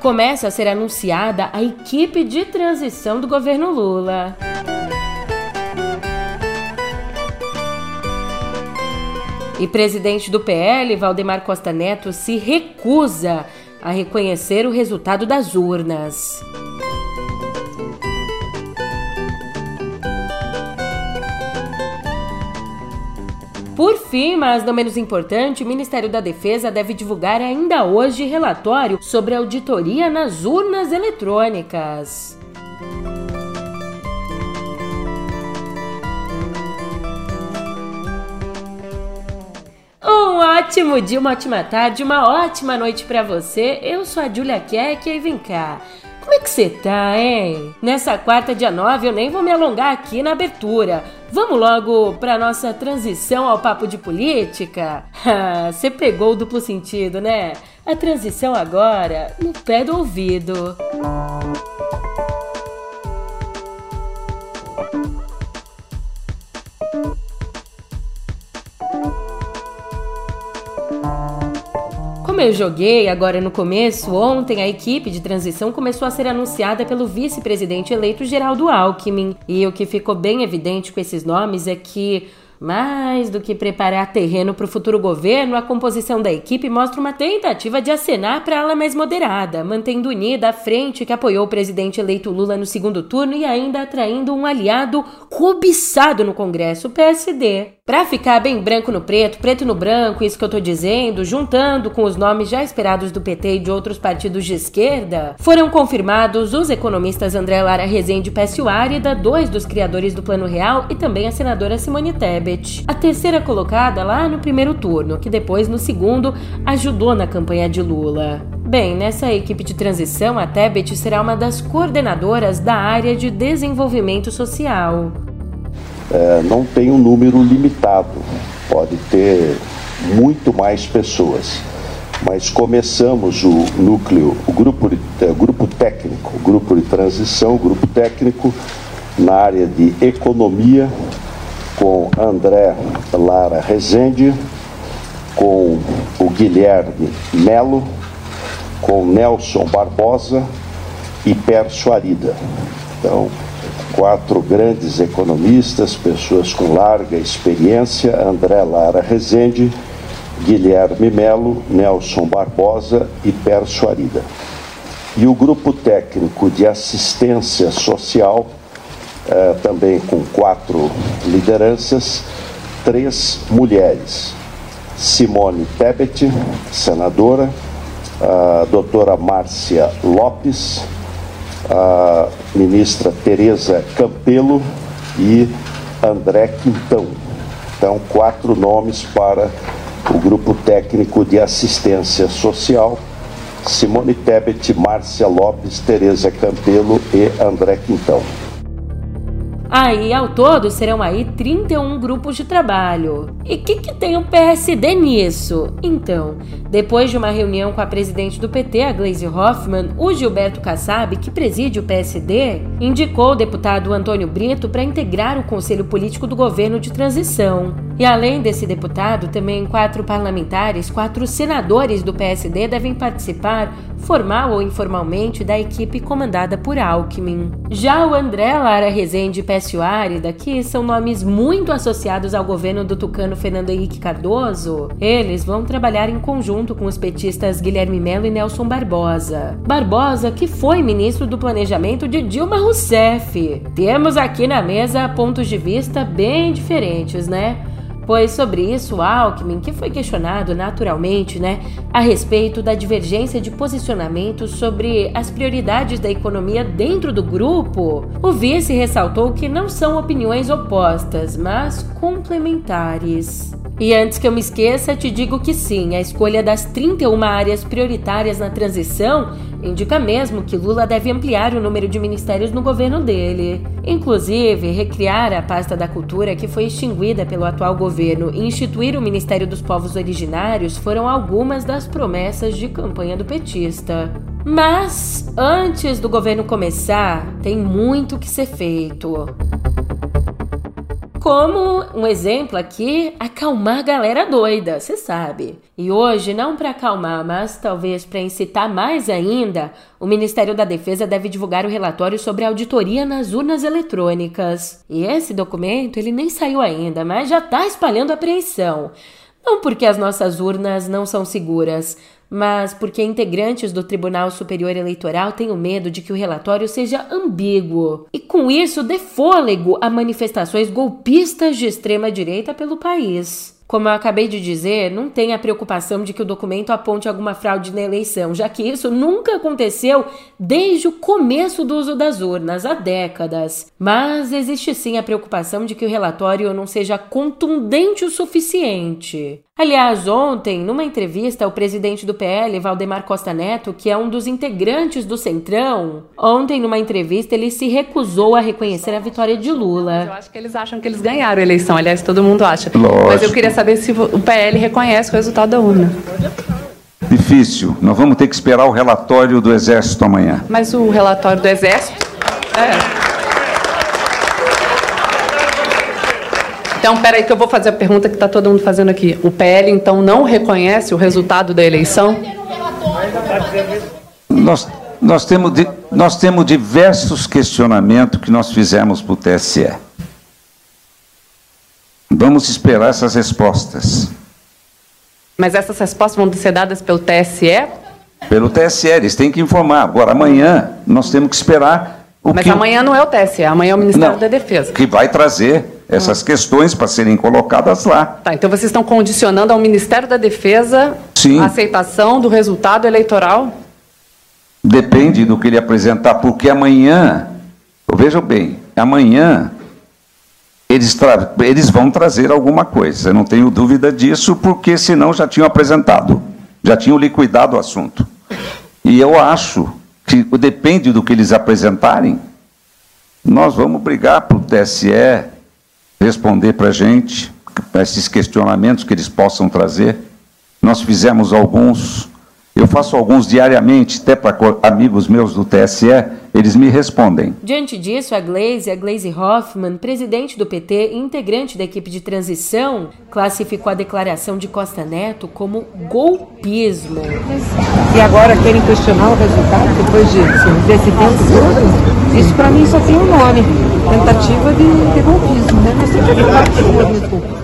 começa a ser anunciada a equipe de transição do governo Lula. E presidente do PL, Valdemar Costa Neto, se recusa a reconhecer o resultado das urnas. Por fim, mas não menos importante, o Ministério da Defesa deve divulgar ainda hoje relatório sobre auditoria nas urnas eletrônicas. Um ótimo dia, uma ótima tarde, uma ótima noite para você. Eu sou a Julia Keck e vem cá. Como é que você tá, hein? Nessa quarta, dia 9, eu nem vou me alongar aqui na abertura. Vamos logo para nossa transição ao papo de política? Você pegou o duplo sentido, né? A transição agora no pé do ouvido. Como eu joguei agora no começo, ontem a equipe de transição começou a ser anunciada pelo vice-presidente eleito Geraldo Alckmin. E o que ficou bem evidente com esses nomes é que mais do que preparar terreno para o futuro governo, a composição da equipe mostra uma tentativa de acenar para ala mais moderada, mantendo unida a frente que apoiou o presidente eleito Lula no segundo turno e ainda atraindo um aliado cobiçado no Congresso, o PSD. Para ficar bem branco no preto, preto no branco, isso que eu tô dizendo, juntando com os nomes já esperados do PT e de outros partidos de esquerda, foram confirmados os economistas André Lara Rezende Pécio Árida, dois dos criadores do Plano Real, e também a senadora Simone Tebet. A terceira colocada lá no primeiro turno, que depois no segundo ajudou na campanha de Lula. Bem, nessa equipe de transição, a Tebet será uma das coordenadoras da área de desenvolvimento social é, não tem um número limitado, pode ter muito mais pessoas. Mas começamos o núcleo, o grupo, de, é, grupo técnico, o grupo de transição, o grupo técnico na área de economia, com André Lara Rezende, com o Guilherme Melo, com Nelson Barbosa e Pércio Arida. Então, quatro grandes economistas, pessoas com larga experiência: André Lara Rezende, Guilherme Melo, Nelson Barbosa e Pércio Arida. E o grupo técnico de assistência social, eh, também com quatro lideranças, três mulheres. Simone Tebet, senadora, a doutora Márcia Lopes, a ministra Tereza Campelo e André Quintão. Então, quatro nomes para o grupo técnico de assistência social. Simone Tebet, Márcia Lopes, Tereza Campelo e André Quintão. Aí, ao todo, serão aí 31 grupos de trabalho. E o que, que tem o PSD nisso? Então, depois de uma reunião com a presidente do PT, a Gleisi Hoffmann, o Gilberto Kassab, que preside o PSD, indicou o deputado Antônio Brito para integrar o Conselho Político do Governo de Transição. E além desse deputado, também quatro parlamentares, quatro senadores do PSD devem participar, formal ou informalmente, da equipe comandada por Alckmin. Já o André Lara Rezende Pécio Árida, que são nomes muito associados ao governo do tucano Fernando Henrique Cardoso, eles vão trabalhar em conjunto com os petistas Guilherme Melo e Nelson Barbosa. Barbosa, que foi ministro do Planejamento de Dilma Rousseff. Temos aqui na mesa pontos de vista bem diferentes, né? Pois sobre isso, Alckmin, que foi questionado naturalmente, né, a respeito da divergência de posicionamento sobre as prioridades da economia dentro do grupo, o vice ressaltou que não são opiniões opostas, mas complementares. E antes que eu me esqueça, te digo que sim, a escolha das 31 áreas prioritárias na transição indica mesmo que Lula deve ampliar o número de ministérios no governo dele. Inclusive, recriar a pasta da cultura que foi extinguida pelo atual governo e instituir o Ministério dos Povos Originários foram algumas das promessas de campanha do petista. Mas, antes do governo começar, tem muito que ser feito. Como um exemplo aqui, acalmar a galera doida, você sabe. E hoje, não para acalmar, mas talvez para incitar mais ainda, o Ministério da Defesa deve divulgar o relatório sobre a auditoria nas urnas eletrônicas. E esse documento, ele nem saiu ainda, mas já está espalhando apreensão. Não porque as nossas urnas não são seguras, mas porque integrantes do Tribunal Superior Eleitoral têm o medo de que o relatório seja ambíguo e, com isso, dê fôlego a manifestações golpistas de extrema direita pelo país. Como eu acabei de dizer, não tem a preocupação de que o documento aponte alguma fraude na eleição, já que isso nunca aconteceu desde o começo do uso das urnas, há décadas. Mas existe sim a preocupação de que o relatório não seja contundente o suficiente. Aliás, ontem, numa entrevista, o presidente do PL, Valdemar Costa Neto, que é um dos integrantes do Centrão, ontem, numa entrevista, ele se recusou a reconhecer a vitória de Lula. Eu acho que eles acham que eles ganharam a eleição, aliás, todo mundo acha. Lógico. Mas eu queria saber se o PL reconhece o resultado da urna. Difícil. Nós vamos ter que esperar o relatório do Exército amanhã. Mas o relatório do Exército. É. Então, peraí que eu vou fazer a pergunta que está todo mundo fazendo aqui. O PL, então, não reconhece o resultado da eleição? Nós, nós, temos, nós temos diversos questionamentos que nós fizemos para o TSE. Vamos esperar essas respostas. Mas essas respostas vão ser dadas pelo TSE? Pelo TSE, eles têm que informar. Agora, amanhã, nós temos que esperar o Mas que... amanhã não é o TSE, amanhã é o Ministério não, da Defesa. Que vai trazer essas questões para serem colocadas lá. Tá, então vocês estão condicionando ao Ministério da Defesa Sim. a aceitação do resultado eleitoral? Depende do que ele apresentar, porque amanhã, vejam bem, amanhã eles, eles vão trazer alguma coisa, eu não tenho dúvida disso, porque senão já tinham apresentado, já tinham liquidado o assunto. E eu acho que depende do que eles apresentarem, nós vamos brigar para o TSE responder para a gente, esses questionamentos que eles possam trazer. Nós fizemos alguns, eu faço alguns diariamente, até para amigos meus do TSE, eles me respondem. Diante disso, a Glaze, a Glaze Hoffman, presidente do PT e integrante da equipe de transição, classificou a declaração de Costa Neto como golpismo. E agora querem questionar o resultado depois de, desse tempo todo? Isso para mim só tem um nome: tentativa de, de golpismo, né? Mas sempre golpismo.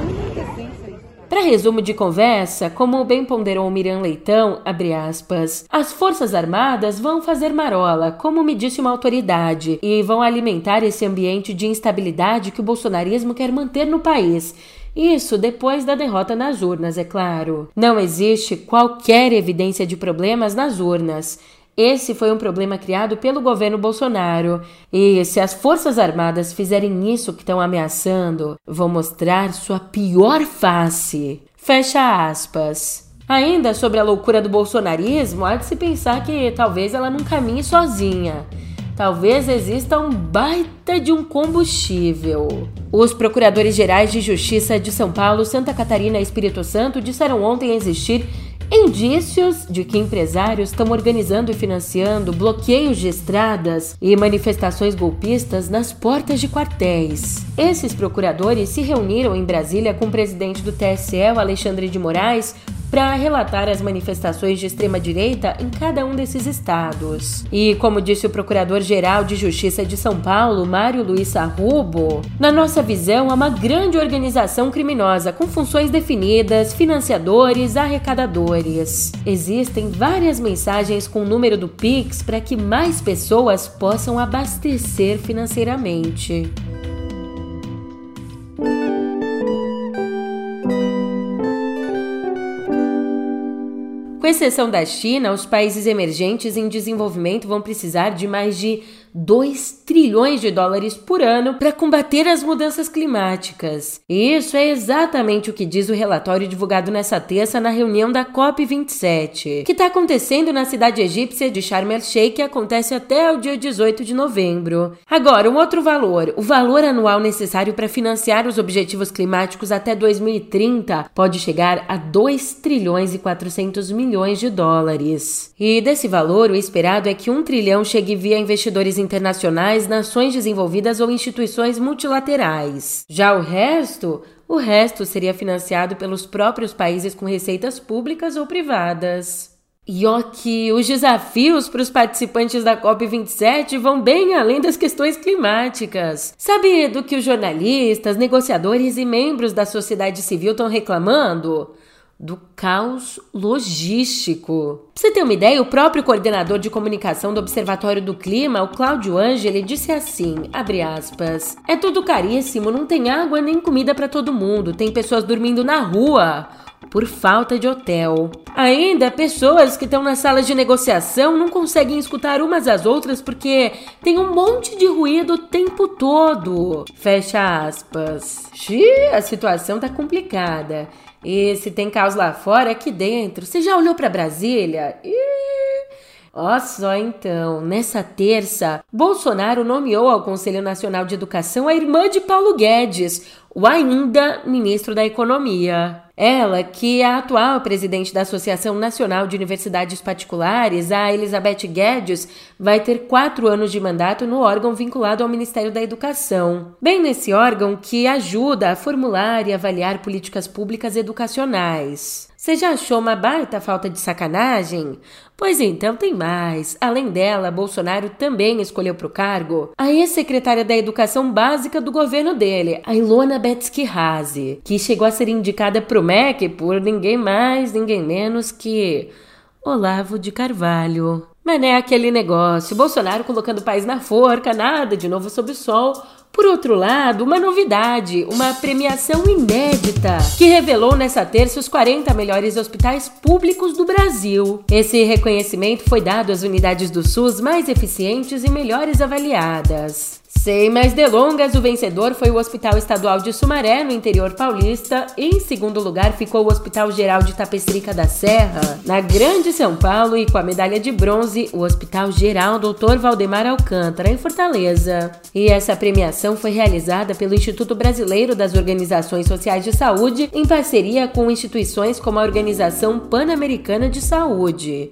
Para resumo de conversa, como bem ponderou Miriam Leitão, aspas, as Forças Armadas vão fazer marola, como me disse uma autoridade, e vão alimentar esse ambiente de instabilidade que o bolsonarismo quer manter no país. Isso depois da derrota nas urnas, é claro. Não existe qualquer evidência de problemas nas urnas. Esse foi um problema criado pelo governo Bolsonaro. E se as Forças Armadas fizerem isso que estão ameaçando, vão mostrar sua pior face. Fecha aspas. Ainda sobre a loucura do bolsonarismo, há de se pensar que talvez ela não caminhe sozinha. Talvez exista um baita de um combustível. Os procuradores gerais de Justiça de São Paulo, Santa Catarina e Espírito Santo disseram ontem existir indícios de que empresários estão organizando e financiando bloqueios de estradas e manifestações golpistas nas portas de quartéis. Esses procuradores se reuniram em Brasília com o presidente do TSE, Alexandre de Moraes, para relatar as manifestações de extrema-direita em cada um desses estados. E, como disse o Procurador-Geral de Justiça de São Paulo, Mário Luiz Sarrubo, na nossa visão, há uma grande organização criminosa com funções definidas, financiadores, arrecadadores. Existem várias mensagens com o número do Pix para que mais pessoas possam abastecer financeiramente. Com exceção da China, os países emergentes em desenvolvimento vão precisar de mais de 2 trilhões de dólares por ano para combater as mudanças climáticas. E isso é exatamente o que diz o relatório divulgado nessa terça na reunião da COP27, que está acontecendo na cidade egípcia de Sharm el-Sheikh e acontece até o dia 18 de novembro. Agora, um outro valor, o valor anual necessário para financiar os objetivos climáticos até 2030 pode chegar a 2 trilhões e 400 milhões de dólares. E desse valor, o esperado é que 1 trilhão chegue via investidores internacionais, nações desenvolvidas ou instituições multilaterais. Já o resto, o resto seria financiado pelos próprios países com receitas públicas ou privadas. E ó que os desafios para os participantes da COP27 vão bem além das questões climáticas. Sabe do que os jornalistas, negociadores e membros da sociedade civil estão reclamando? Do caos logístico. Pra você ter uma ideia, o próprio coordenador de comunicação do Observatório do Clima, o Cláudio Angeli, disse assim, aspas, é tudo caríssimo, não tem água nem comida para todo mundo, tem pessoas dormindo na rua por falta de hotel. Ainda, pessoas que estão nas salas de negociação não conseguem escutar umas às outras porque tem um monte de ruído o tempo todo. Fecha aspas. Xiii, a situação tá complicada. E se tem caos lá fora, aqui dentro. Você já olhou para Brasília? Ih, ó só então, nessa terça, Bolsonaro nomeou ao Conselho Nacional de Educação a irmã de Paulo Guedes, o ainda ministro da Economia. Ela, que é a atual presidente da Associação Nacional de Universidades Particulares, a Elizabeth Guedes, vai ter quatro anos de mandato no órgão vinculado ao Ministério da Educação. Bem nesse órgão que ajuda a formular e avaliar políticas públicas educacionais. Você já achou uma baita falta de sacanagem? Pois então tem mais. Além dela, Bolsonaro também escolheu para o cargo a ex-secretária da Educação Básica do governo dele, a Ilona Betsky Hazi, que chegou a ser indicada para o MEC por ninguém mais, ninguém menos que Olavo de Carvalho. Mas é aquele negócio, Bolsonaro colocando o país na forca, nada de novo sob o sol, por outro lado, uma novidade, uma premiação inédita, que revelou nessa terça os 40 melhores hospitais públicos do Brasil. Esse reconhecimento foi dado às unidades do SUS mais eficientes e melhores avaliadas. Sem mais delongas, o vencedor foi o Hospital Estadual de Sumaré, no interior paulista. Em segundo lugar ficou o Hospital Geral de Tapestrica da Serra, na Grande São Paulo, e com a medalha de bronze, o Hospital Geral Dr. Valdemar Alcântara, em Fortaleza. E essa premiação foi realizada pelo Instituto Brasileiro das Organizações Sociais de Saúde, em parceria com instituições como a Organização Pan-Americana de Saúde.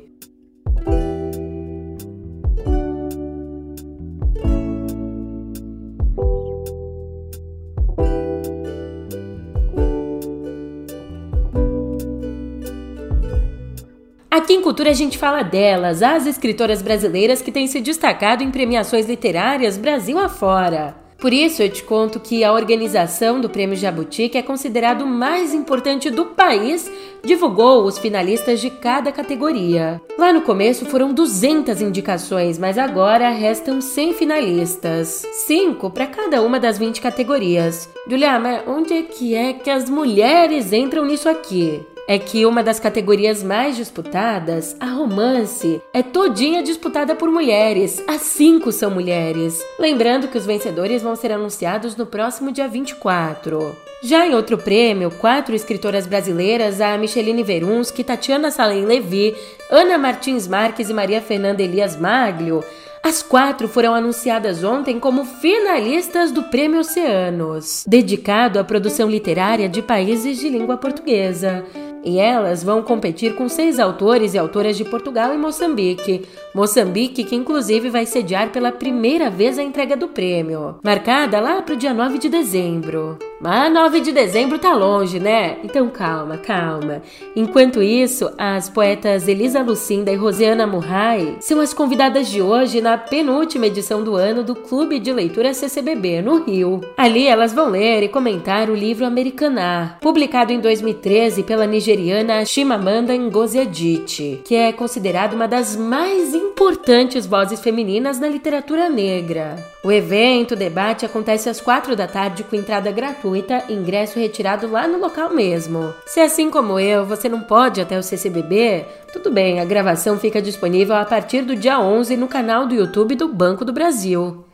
Cultura a gente fala delas, as escritoras brasileiras que têm se destacado em premiações literárias Brasil afora. Por isso eu te conto que a organização do Prêmio Jabuti, que é considerado o mais importante do país, divulgou os finalistas de cada categoria. Lá no começo foram 200 indicações, mas agora restam 100 finalistas, 5 para cada uma das 20 categorias. Julia, mas onde é que é que as mulheres entram nisso aqui? É que uma das categorias mais disputadas, a romance, é todinha disputada por mulheres. As cinco são mulheres. Lembrando que os vencedores vão ser anunciados no próximo dia 24. Já em outro prêmio, quatro escritoras brasileiras, a Micheline Verunsky, Tatiana Salem Levi, Ana Martins Marques e Maria Fernanda Elias Maglio, as quatro foram anunciadas ontem como finalistas do Prêmio Oceanos, dedicado à produção literária de países de língua portuguesa. E elas vão competir com seis autores e autoras de Portugal e Moçambique. Moçambique, que inclusive vai sediar pela primeira vez a entrega do prêmio, marcada lá para o dia 9 de dezembro. Mas 9 de dezembro tá longe, né? Então calma, calma. Enquanto isso, as poetas Elisa Lucinda e Rosiana Murray são as convidadas de hoje na penúltima edição do ano do Clube de Leitura CCBB, no Rio. Ali elas vão ler e comentar o livro Americaná, publicado em 2013 pela nigeriana Chimamanda Ngozi Adichie, que é considerada uma das mais importantes vozes femininas na literatura negra. O evento, o debate, acontece às quatro da tarde com entrada gratuita e ingresso retirado lá no local mesmo. Se assim como eu, você não pode até o CCBB, tudo bem, a gravação fica disponível a partir do dia 11 no canal do YouTube do Banco do Brasil.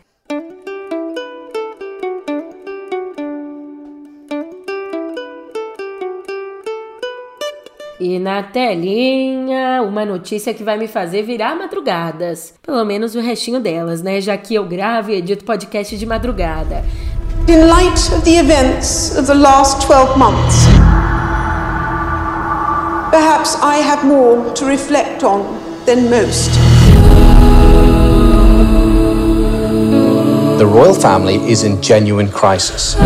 E na telinha, uma notícia que vai me fazer virar madrugadas. Pelo menos o restinho delas, né? Já que eu gravo e edito podcast de madrugada. In light of the events of the last 12 months, perhaps I have more to reflect on than most. The royal family is in genuine crisis.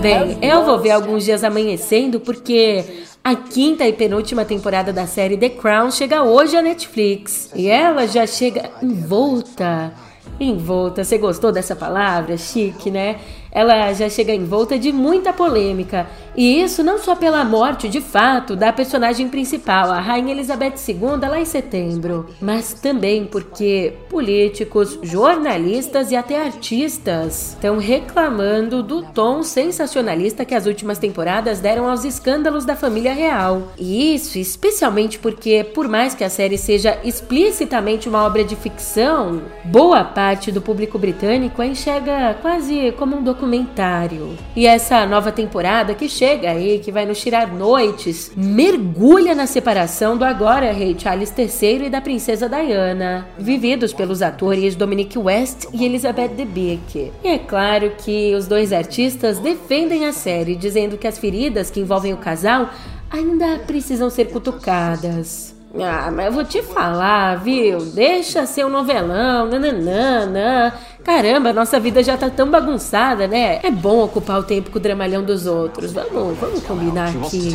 Bem, eu vou ver alguns dias amanhecendo porque a quinta e penúltima temporada da série The Crown chega hoje à Netflix. E ela já chega envolta. Envolta, você gostou dessa palavra? Chique, né? Ela já chega envolta de muita polêmica. E isso não só pela morte, de fato, da personagem principal, a Rainha Elizabeth II, lá em setembro, mas também porque políticos, jornalistas e até artistas estão reclamando do tom sensacionalista que as últimas temporadas deram aos escândalos da família real. E isso especialmente porque, por mais que a série seja explicitamente uma obra de ficção, boa parte do público britânico a enxerga quase como um documentário documentário. E essa nova temporada que chega aí, que vai nos tirar noites, mergulha na separação do agora rei Charles III e da princesa Diana, vividos pelos atores Dominic West e Elizabeth Debicki. E é claro que os dois artistas defendem a série, dizendo que as feridas que envolvem o casal ainda precisam ser cutucadas. Ah, mas eu vou te falar, viu? Deixa ser um novelão, nananana. Caramba, nossa vida já tá tão bagunçada, né? É bom ocupar o tempo com o dramalhão dos outros. Vamos, vamos combinar aqui.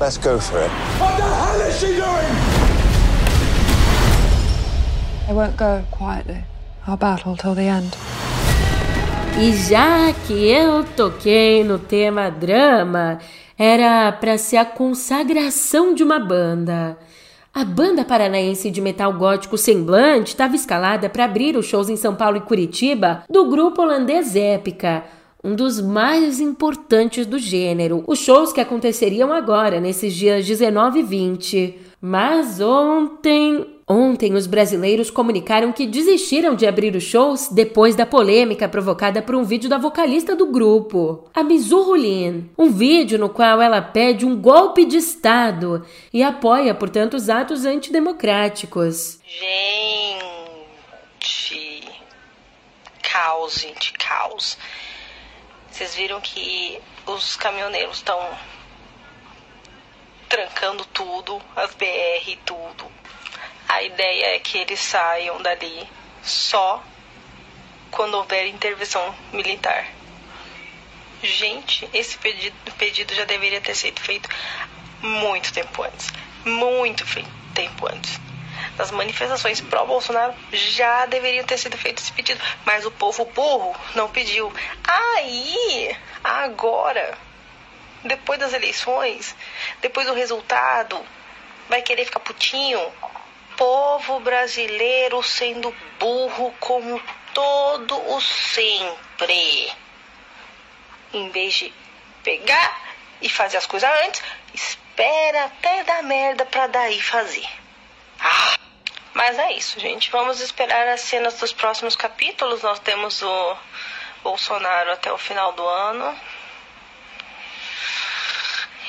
Let's go for it. What the hell is she doing? I won't go quietly. I'll battle till the end. E já que eu toquei no tema drama, era para ser a consagração de uma banda. A banda paranaense de metal gótico Semblante estava escalada para abrir os shows em São Paulo e Curitiba do grupo holandês Épica, um dos mais importantes do gênero. Os shows que aconteceriam agora, nesses dias 19 e 20. Mas ontem Ontem, os brasileiros comunicaram que desistiram de abrir os shows depois da polêmica provocada por um vídeo da vocalista do grupo, a Mizu Lin. Um vídeo no qual ela pede um golpe de Estado e apoia, portanto, os atos antidemocráticos. Gente, caos, gente, caos. Vocês viram que os caminhoneiros estão trancando tudo, as BR tudo a ideia é que eles saiam dali só quando houver intervenção militar. Gente, esse pedido, pedido já deveria ter sido feito muito tempo antes. Muito tempo antes. Nas manifestações pró-Bolsonaro já deveriam ter sido feito esse pedido. Mas o povo burro não pediu. Aí, agora, depois das eleições, depois do resultado, vai querer ficar putinho? Povo brasileiro sendo burro como todo o sempre. Em vez de pegar e fazer as coisas antes, espera até dar merda pra daí fazer. Ah, mas é isso, gente. Vamos esperar as cenas dos próximos capítulos. Nós temos o Bolsonaro até o final do ano.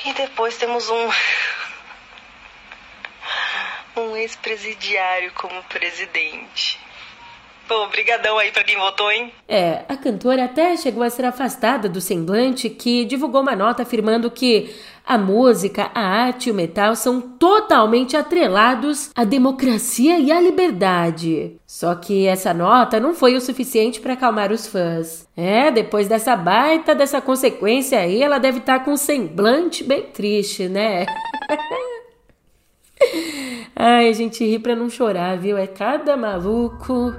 E depois temos um um ex-presidiário como presidente. Pô, obrigadão aí pra quem votou, hein? É, a cantora até chegou a ser afastada do semblante que divulgou uma nota afirmando que a música, a arte e o metal são totalmente atrelados à democracia e à liberdade. Só que essa nota não foi o suficiente para acalmar os fãs. É, depois dessa baita, dessa consequência aí, ela deve estar tá com um semblante bem triste, né? Ai, a gente ri pra não chorar, viu? É cada maluco.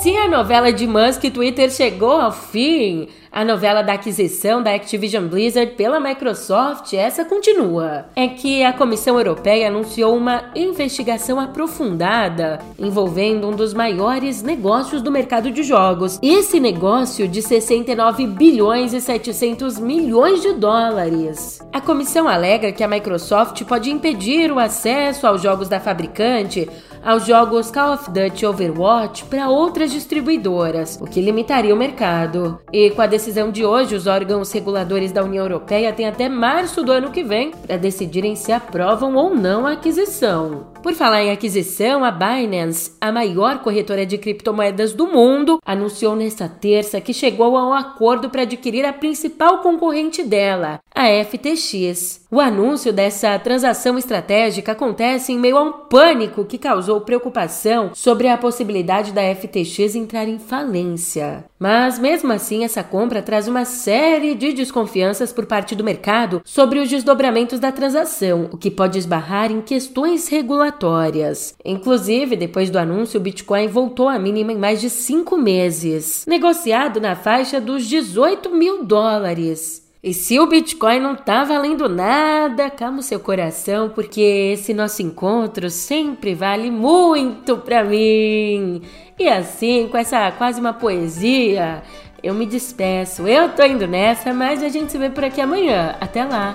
Se a novela de Musk Twitter chegou ao fim, a novela da aquisição da Activision Blizzard pela Microsoft, essa continua. É que a Comissão Europeia anunciou uma investigação aprofundada envolvendo um dos maiores negócios do mercado de jogos. Esse negócio de 69 bilhões e 700 milhões de dólares. A comissão alega que a Microsoft pode impedir o acesso aos jogos da fabricante aos jogos Call of Duty Overwatch para outras distribuidoras, o que limitaria o mercado. E com a decisão de hoje, os órgãos reguladores da União Europeia têm até março do ano que vem para decidirem se aprovam ou não a aquisição. Por falar em aquisição, a Binance, a maior corretora de criptomoedas do mundo, anunciou nesta terça que chegou a um acordo para adquirir a principal concorrente dela, a FTX. O anúncio dessa transação estratégica acontece em meio a um pânico que causou preocupação sobre a possibilidade da FTX entrar em falência. Mas mesmo assim, essa compra traz uma série de desconfianças por parte do mercado sobre os desdobramentos da transação, o que pode esbarrar em questões regulatórias. Inclusive, depois do anúncio, o Bitcoin voltou à mínima em mais de cinco meses, negociado na faixa dos 18 mil dólares. E se o Bitcoin não tá valendo nada, calma o seu coração, porque esse nosso encontro sempre vale muito para mim. E assim, com essa quase uma poesia, eu me despeço. Eu tô indo nessa, mas a gente se vê por aqui amanhã. Até lá!